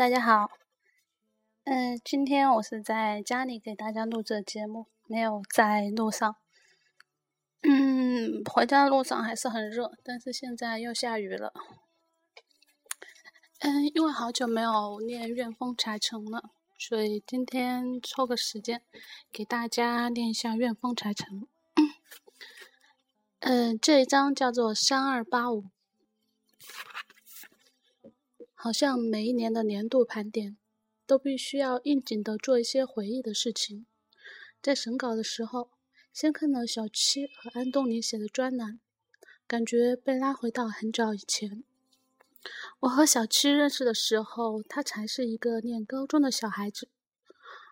大家好。嗯，今天我是在家里给大家录这节目，没有在路上。嗯，回家的路上还是很热，但是现在又下雨了。嗯，因为好久没有念《怨风柴城》了，所以今天抽个时间给大家念一下《怨风柴城》。嗯，这一章叫做三二八五。好像每一年的年度盘点，都必须要应景的做一些回忆的事情。在审稿的时候，先看了小七和安东尼写的专栏，感觉被拉回到很早以前。我和小七认识的时候，他才是一个念高中的小孩子；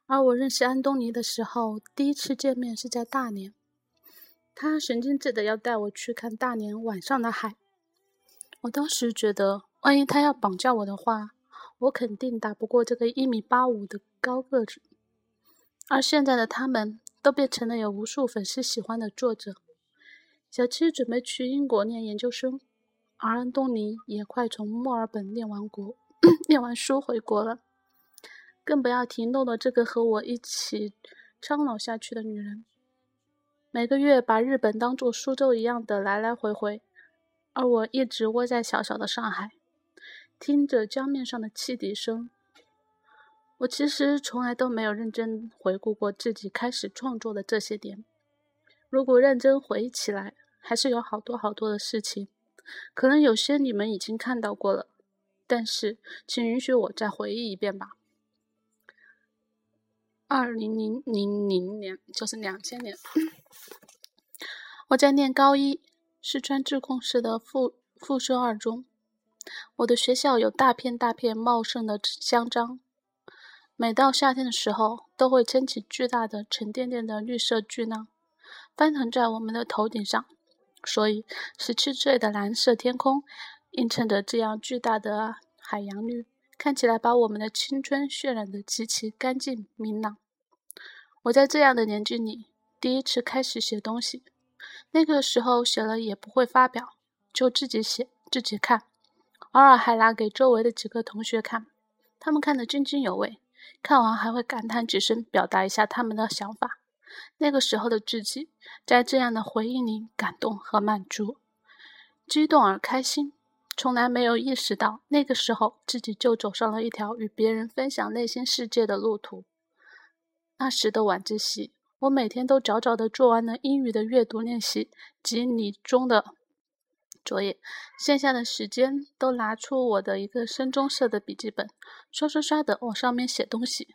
而我认识安东尼的时候，第一次见面是在大连，他神经质的要带我去看大连晚上的海。我当时觉得。万一他要绑架我的话，我肯定打不过这个一米八五的高个子。而现在的他们都变成了有无数粉丝喜欢的作者。小七准备去英国念研究生，而安东尼也快从墨尔本念完国、念完书回国了。更不要提诺诺这个和我一起苍老下去的女人，每个月把日本当做苏州一样的来来回回，而我一直窝在小小的上海。听着江面上的汽笛声，我其实从来都没有认真回顾过自己开始创作的这些点。如果认真回忆起来，还是有好多好多的事情，可能有些你们已经看到过了。但是，请允许我再回忆一遍吧。二零零零零年，就是两千年，我在念高一，四川自贡市的附附设二中。我的学校有大片大片茂盛的香樟，每到夏天的时候，都会撑起巨大的沉甸甸的绿色巨浪，翻腾在我们的头顶上。所以，十七岁的蓝色天空映衬着这样巨大的海洋绿，看起来把我们的青春渲染得极其干净明朗。我在这样的年纪里，第一次开始写东西，那个时候写了也不会发表，就自己写自己看。偶尔还拿给周围的几个同学看，他们看得津津有味，看完还会感叹几声，表达一下他们的想法。那个时候的自己，在这样的回忆里感动和满足，激动而开心，从来没有意识到那个时候自己就走上了一条与别人分享内心世界的路途。那时的晚自习，我每天都早早地做完了英语的阅读练习及理综的。作业，剩下的时间都拿出我的一个深棕色的笔记本，刷刷刷的往上面写东西。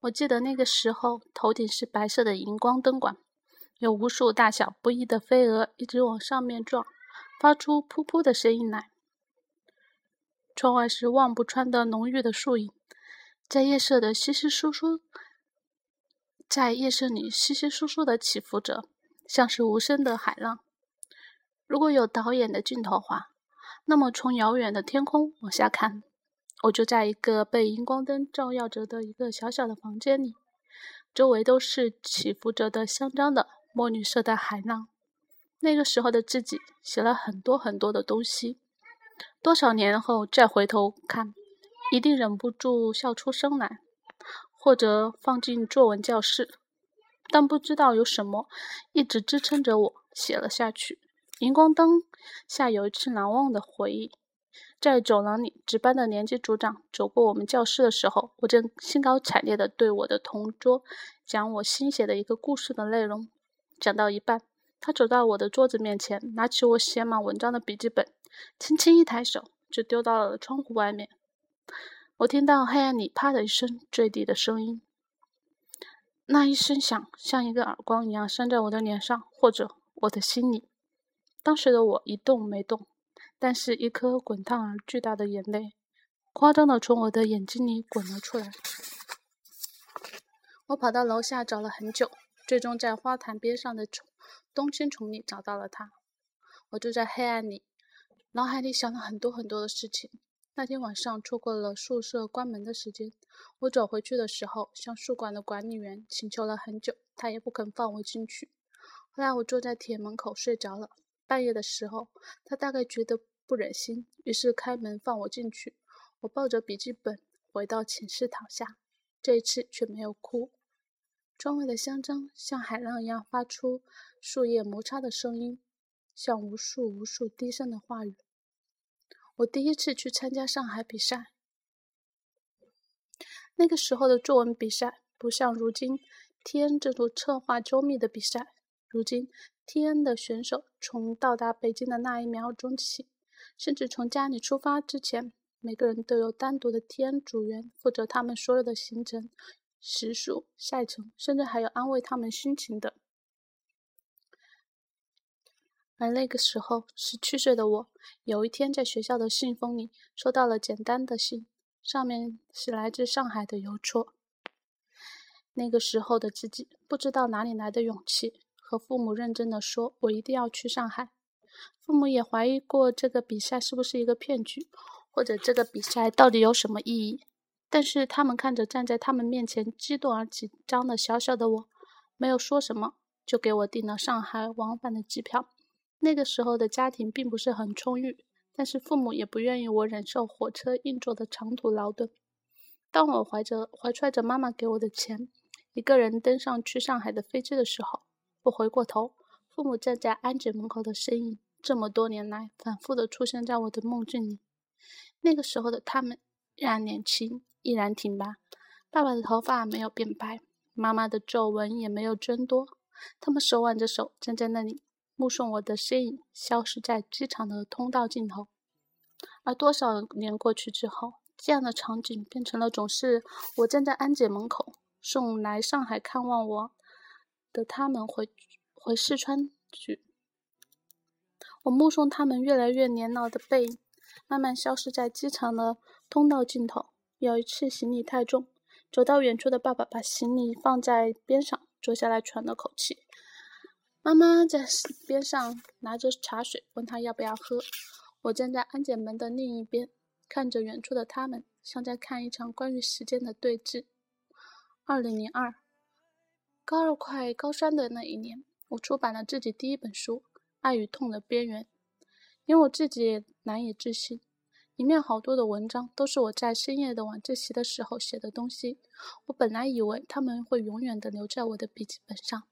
我记得那个时候，头顶是白色的荧光灯管，有无数大小不一的飞蛾一直往上面撞，发出噗噗的声音来。窗外是望不穿的浓郁的树影，在夜色的稀稀疏疏，在夜色里稀稀疏疏的起伏着，像是无声的海浪。如果有导演的镜头话，那么从遥远的天空往下看，我就在一个被荧光灯照耀着的一个小小的房间里，周围都是起伏着的香樟的墨绿色的海浪。那个时候的自己写了很多很多的东西，多少年后再回头看，一定忍不住笑出声来，或者放进作文教室。但不知道有什么一直支撑着我写了下去。荧光灯下有一次难忘的回忆，在走廊里值班的年级组长走过我们教室的时候，我正兴高采烈地对我的同桌讲我新写的一个故事的内容。讲到一半，他走到我的桌子面前，拿起我写满文章的笔记本，轻轻一抬手就丢到了窗户外面。我听到黑暗里啪的一声坠地的声音，那一声响像一个耳光一样扇在我的脸上，或者我的心里。当时的我一动没动，但是一颗滚烫而巨大的眼泪，夸张的从我的眼睛里滚了出来。我跑到楼下找了很久，最终在花坛边上的丛冬青丛里找到了他。我就在黑暗里，脑海里想了很多很多的事情。那天晚上错过了宿舍关门的时间，我走回去的时候，向宿管的管理员请求了很久，他也不肯放我进去。后来我坐在铁门口睡着了。半夜的时候，他大概觉得不忍心，于是开门放我进去。我抱着笔记本，回到寝室躺下，这一次却没有哭。窗外的香樟像海浪一样发出树叶摩擦的声音，像无数无数低声的话语。我第一次去参加上海比赛，那个时候的作文比赛不像如今 T.N 这种策划周密的比赛。如今 T.N 的选手从到达北京的那一秒钟起，甚至从家里出发之前，每个人都有单独的 T.N 组员负责他们所有的行程。时速、赛程，甚至还有安慰他们心情的。而那个时候，十七岁的我，有一天在学校的信封里收到了简单的信，上面是来自上海的邮戳。那个时候的自己，不知道哪里来的勇气，和父母认真的说：“我一定要去上海。”父母也怀疑过这个比赛是不是一个骗局，或者这个比赛到底有什么意义。但是他们看着站在他们面前激动而紧张的小小的我，没有说什么，就给我订了上海往返的机票。那个时候的家庭并不是很充裕，但是父母也不愿意我忍受火车硬座的长途劳顿。当我怀着怀揣着妈妈给我的钱，一个人登上去上海的飞机的时候，我回过头，父母站在安检门口的身影，这么多年来反复的出现在我的梦境里。那个时候的他们依然年轻。依然挺拔，爸爸的头发没有变白，妈妈的皱纹也没有增多。他们手挽着手站在那里，目送我的身影消失在机场的通道尽头。而多少年过去之后，这样的场景变成了总是我站在安检门口，送来上海看望我的他们回回四川去。我目送他们越来越年老的背影，慢慢消失在机场的通道尽头。有一次行李太重，走到远处的爸爸把行李放在边上，坐下来喘了口气。妈妈在边上拿着茶水，问他要不要喝。我站在安检门的另一边，看着远处的他们，像在看一场关于时间的对峙。二零零二，高二快高三的那一年，我出版了自己第一本书《爱与痛的边缘》，连我自己也难以置信。里面好多的文章都是我在深夜的晚自习的时候写的东西。我本来以为他们会永远的留在我的笔记本上，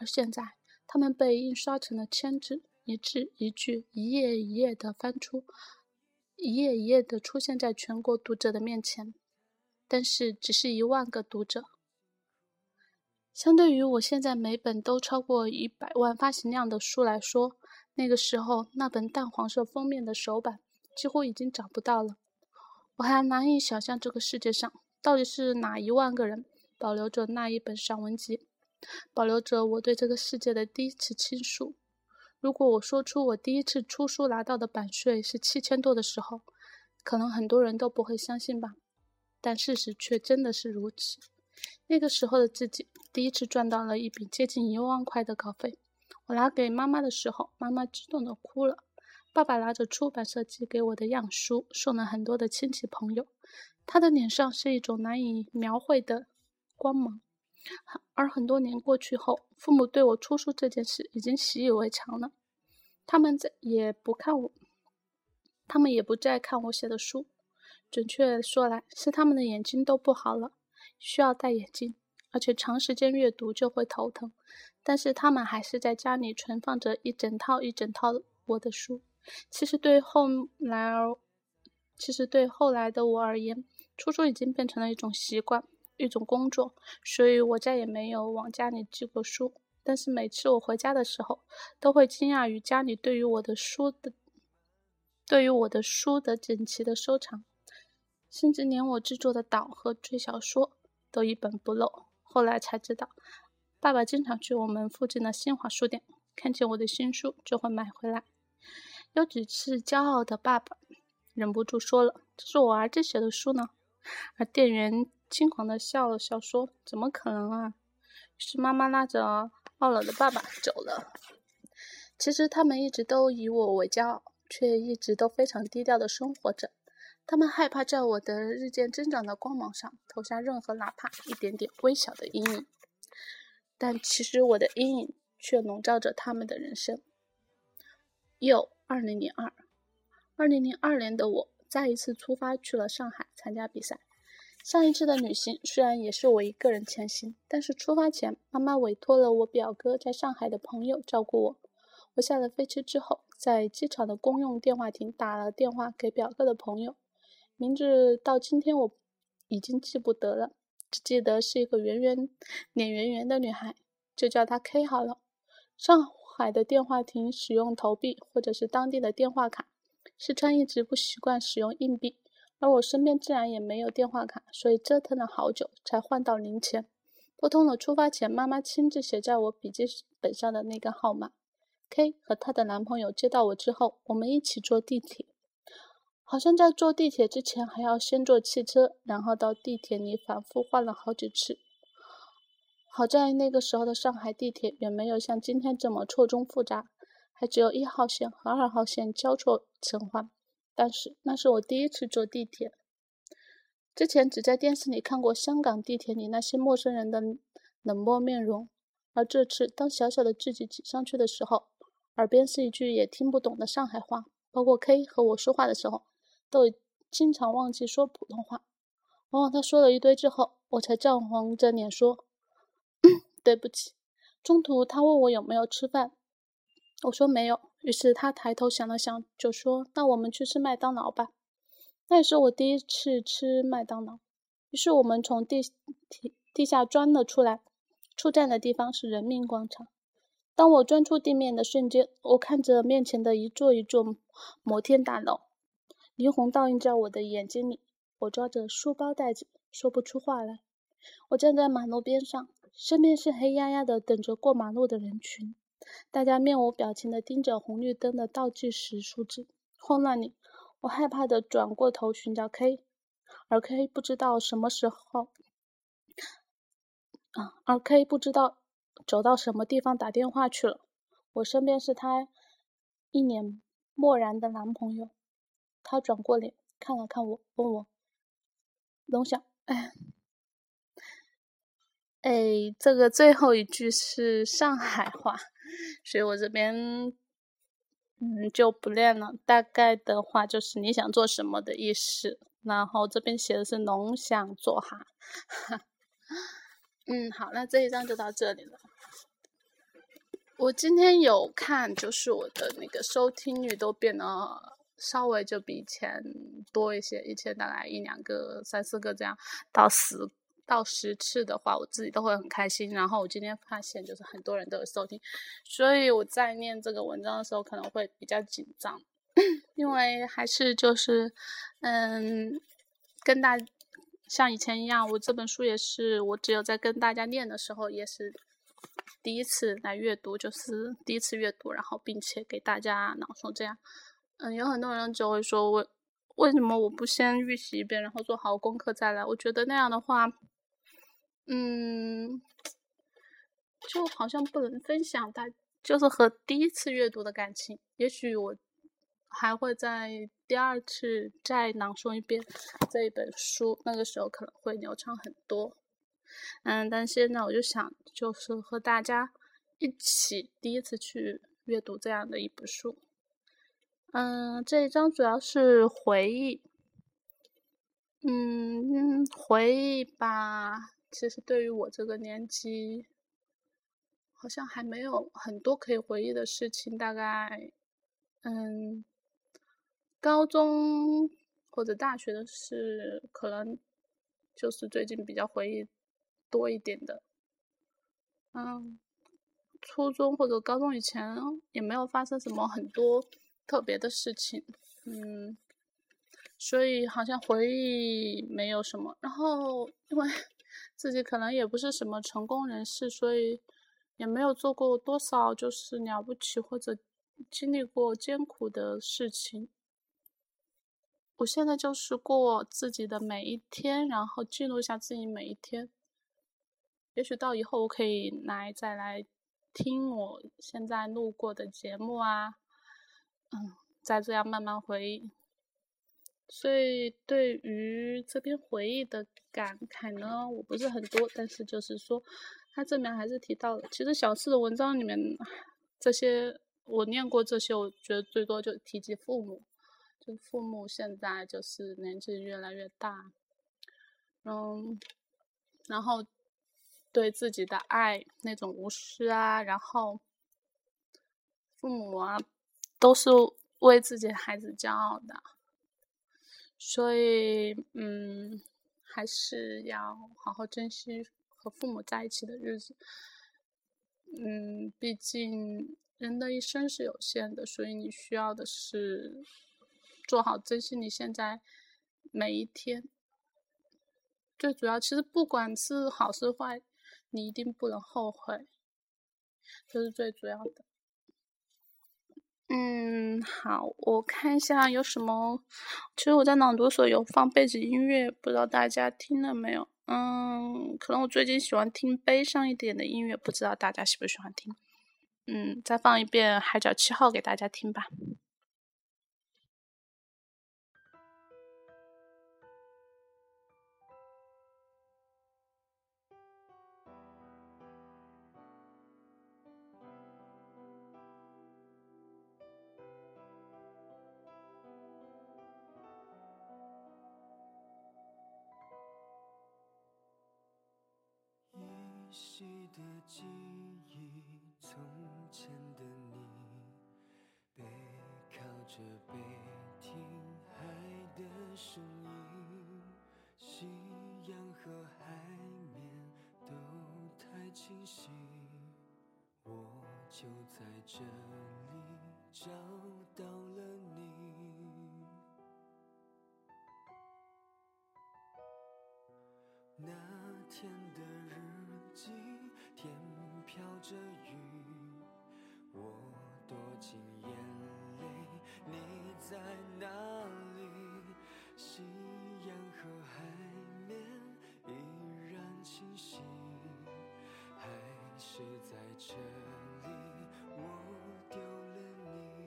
而现在他们被印刷成了千字，一字一句，一页一页的翻出，一页一页的出现在全国读者的面前。但是，只是一万个读者，相对于我现在每本都超过一百万发行量的书来说，那个时候那本淡黄色封面的首版。几乎已经找不到了，我还难以想象这个世界上到底是哪一万个人保留着那一本散文集，保留着我对这个世界的第一次倾诉。如果我说出我第一次出书拿到的版税是七千多的时候，可能很多人都不会相信吧。但事实却真的是如此。那个时候的自己第一次赚到了一笔接近一万块的稿费，我拿给妈妈的时候，妈妈激动的哭了。爸爸拿着出版社寄给我的样书，送了很多的亲戚朋友。他的脸上是一种难以描绘的光芒。而很多年过去后，父母对我出书这件事已经习以为常了。他们再也不看我，他们也不再看我写的书。准确说来，是他们的眼睛都不好了，需要戴眼镜，而且长时间阅读就会头疼。但是他们还是在家里存放着一整套一整套我的书。其实对后来而，其实对后来的我而言，出书已经变成了一种习惯，一种工作，所以我再也没有往家里寄过书。但是每次我回家的时候，都会惊讶于家里对于我的书的，对于我的书的整齐的收藏，甚至连我制作的岛和追小说都一本不漏。后来才知道，爸爸经常去我们附近的新华书店，看见我的新书就会买回来。有几次，骄傲的爸爸忍不住说了：“这是我儿子写的书呢。”而店员轻狂的笑了笑，说：“怎么可能啊？”于是妈妈拉着懊恼的爸爸走了。其实他们一直都以我为骄傲，却一直都非常低调的生活着。他们害怕在我的日渐增长的光芒上投下任何哪怕一点点微小的阴影。但其实我的阴影却笼罩着他们的人生。又。二零零二，二零零二年的我再一次出发去了上海参加比赛。上一次的旅行虽然也是我一个人前行，但是出发前，妈妈委托了我表哥在上海的朋友照顾我。我下了飞机之后，在机场的公用电话亭打了电话给表哥的朋友，名字到今天我已经记不得了，只记得是一个圆圆脸圆圆的女孩，就叫她 K 好了。上海的电话亭使用投币或者是当地的电话卡，四川一直不习惯使用硬币。而我身边自然也没有电话卡，所以折腾了好久才换到零钱。拨通了出发前妈妈亲自写在我笔记本上的那个号码。K 和她的男朋友接到我之后，我们一起坐地铁。好像在坐地铁之前还要先坐汽车，然后到地铁里反复换了好几次。好在那个时候的上海地铁远没有像今天这么错综复杂，还只有一号线和二号线交错乘换。但是那是我第一次坐地铁，之前只在电视里看过香港地铁里那些陌生人的冷漠面容，而这次当小小的自己挤上去的时候，耳边是一句也听不懂的上海话，包括 K 和我说话的时候，都经常忘记说普通话。往往他说了一堆之后，我才涨红着脸说：“对不起。”中途他问我有没有吃饭，我说没有。于是他抬头想了想，就说：“那我们去吃麦当劳吧。”那也是我第一次吃麦当劳。于是我们从地地地下钻了出来，出站的地方是人民广场。当我钻出地面的瞬间，我看着面前的一座一座摩天大楼，霓虹倒映在我的眼睛里。我抓着书包袋子，说不出话来。我站在马路边上，身边是黑压压的等着过马路的人群。大家面无表情地盯着红绿灯的倒计时数字，慌乱里，我害怕地转过头寻找 K，而 K 不知道什么时候，啊，而 K 不知道走到什么地方打电话去了。我身边是他一脸漠然的男朋友，他转过脸看了看我，问我：“龙翔，哎。”哎，这个最后一句是上海话，所以我这边嗯就不练了。大概的话就是你想做什么的意思。然后这边写的是侬想做哈，嗯，好，那这一章就到这里了。我今天有看，就是我的那个收听率都变得稍微就比以前多一些，以前大概一两个、三四个这样，到十。到十次的话，我自己都会很开心。然后我今天发现，就是很多人都有收听，所以我在念这个文章的时候可能会比较紧张，因为还是就是，嗯，跟大像以前一样，我这本书也是我只有在跟大家念的时候，也是第一次来阅读，就是第一次阅读，然后并且给大家朗诵这样。嗯，有很多人就会说我为什么我不先预习一遍，然后做好功课再来？我觉得那样的话。嗯，就好像不能分享，大就是和第一次阅读的感情。也许我还会在第二次再朗诵一遍这一本书，那个时候可能会流畅很多。嗯，但现在我就想，就是和大家一起第一次去阅读这样的一本书。嗯，这一章主要是回忆。嗯，回忆吧。其实对于我这个年纪，好像还没有很多可以回忆的事情。大概，嗯，高中或者大学的事，可能就是最近比较回忆多一点的。嗯，初中或者高中以前也没有发生什么很多特别的事情。嗯，所以好像回忆没有什么。然后因为。自己可能也不是什么成功人士，所以也没有做过多少就是了不起或者经历过艰苦的事情。我现在就是过自己的每一天，然后记录一下自己每一天。也许到以后我可以来再来听我现在录过的节目啊，嗯，再这样慢慢回忆。所以对于这篇回忆的感慨呢，我不是很多，但是就是说，他这边还是提到了，其实小四的文章里面，这些我念过这些，我觉得最多就提及父母，就父母现在就是年纪越来越大，嗯，然后对自己的爱那种无私啊，然后父母啊都是为自己孩子骄傲的，所以嗯，还是要好好珍惜和父母在一起的日子。嗯，毕竟人的一生是有限的，所以你需要的是做好珍惜你现在每一天。最主要，其实不管是好是坏，你一定不能后悔，这是最主要的。嗯，好，我看一下有什么。其实我在朗读所有放背景音乐，不知道大家听了没有。嗯，可能我最近喜欢听悲伤一点的音乐，不知道大家喜不喜欢听。嗯，再放一遍《海角七号》给大家听吧。细的记忆，从前的你，背靠着背听海的声音，夕阳和海面都太清晰，我就在这里找到在这里，我丢了你。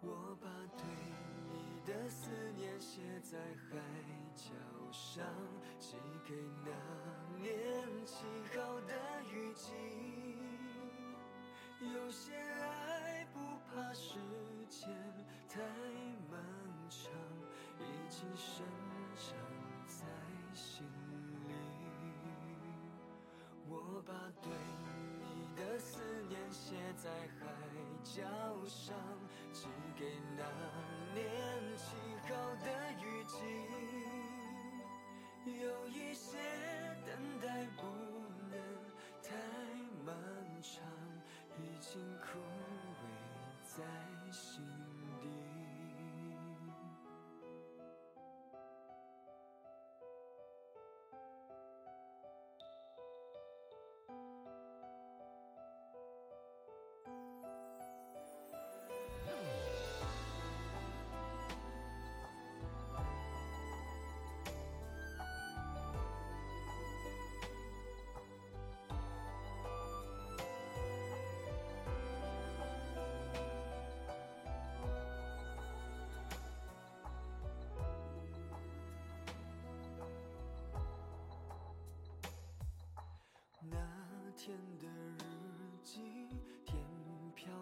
我把对你的思念写在海。角上寄给那年起好的雨季，有些爱不怕时间太漫长，已经生长在心把对你的思念写在海角上，寄给那年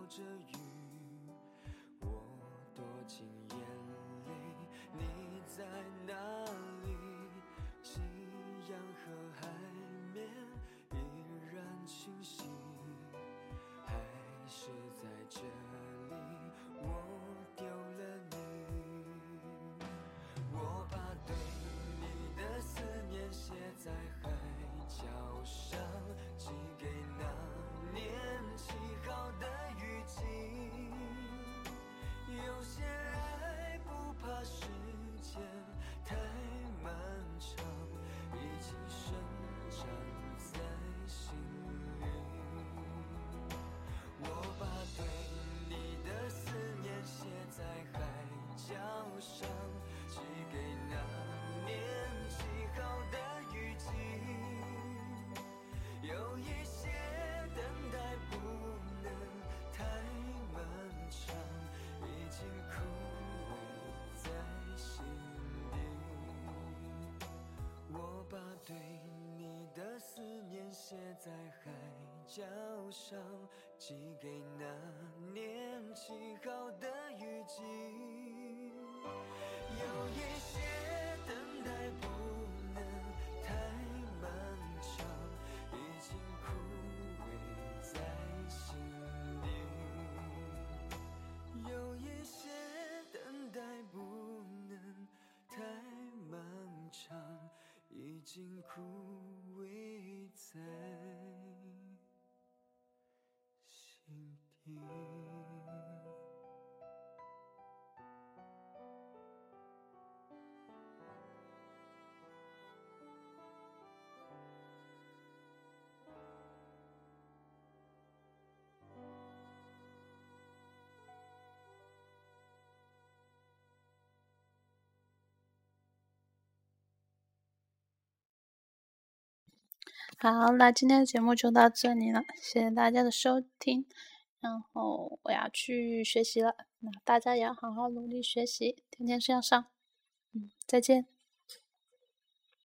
着雨，我躲进眼泪，你在哪里？夕阳和海面依然清晰，还是在这角上，寄给那年起好的雨季。有一些等待不能太漫长，已经枯萎在心底。有一些等待不能太漫长，已经枯好，那今天的节目就到这里了，谢谢大家的收听。然后我要去学习了，那大家也要好好努力学习，天天向上。嗯，再见。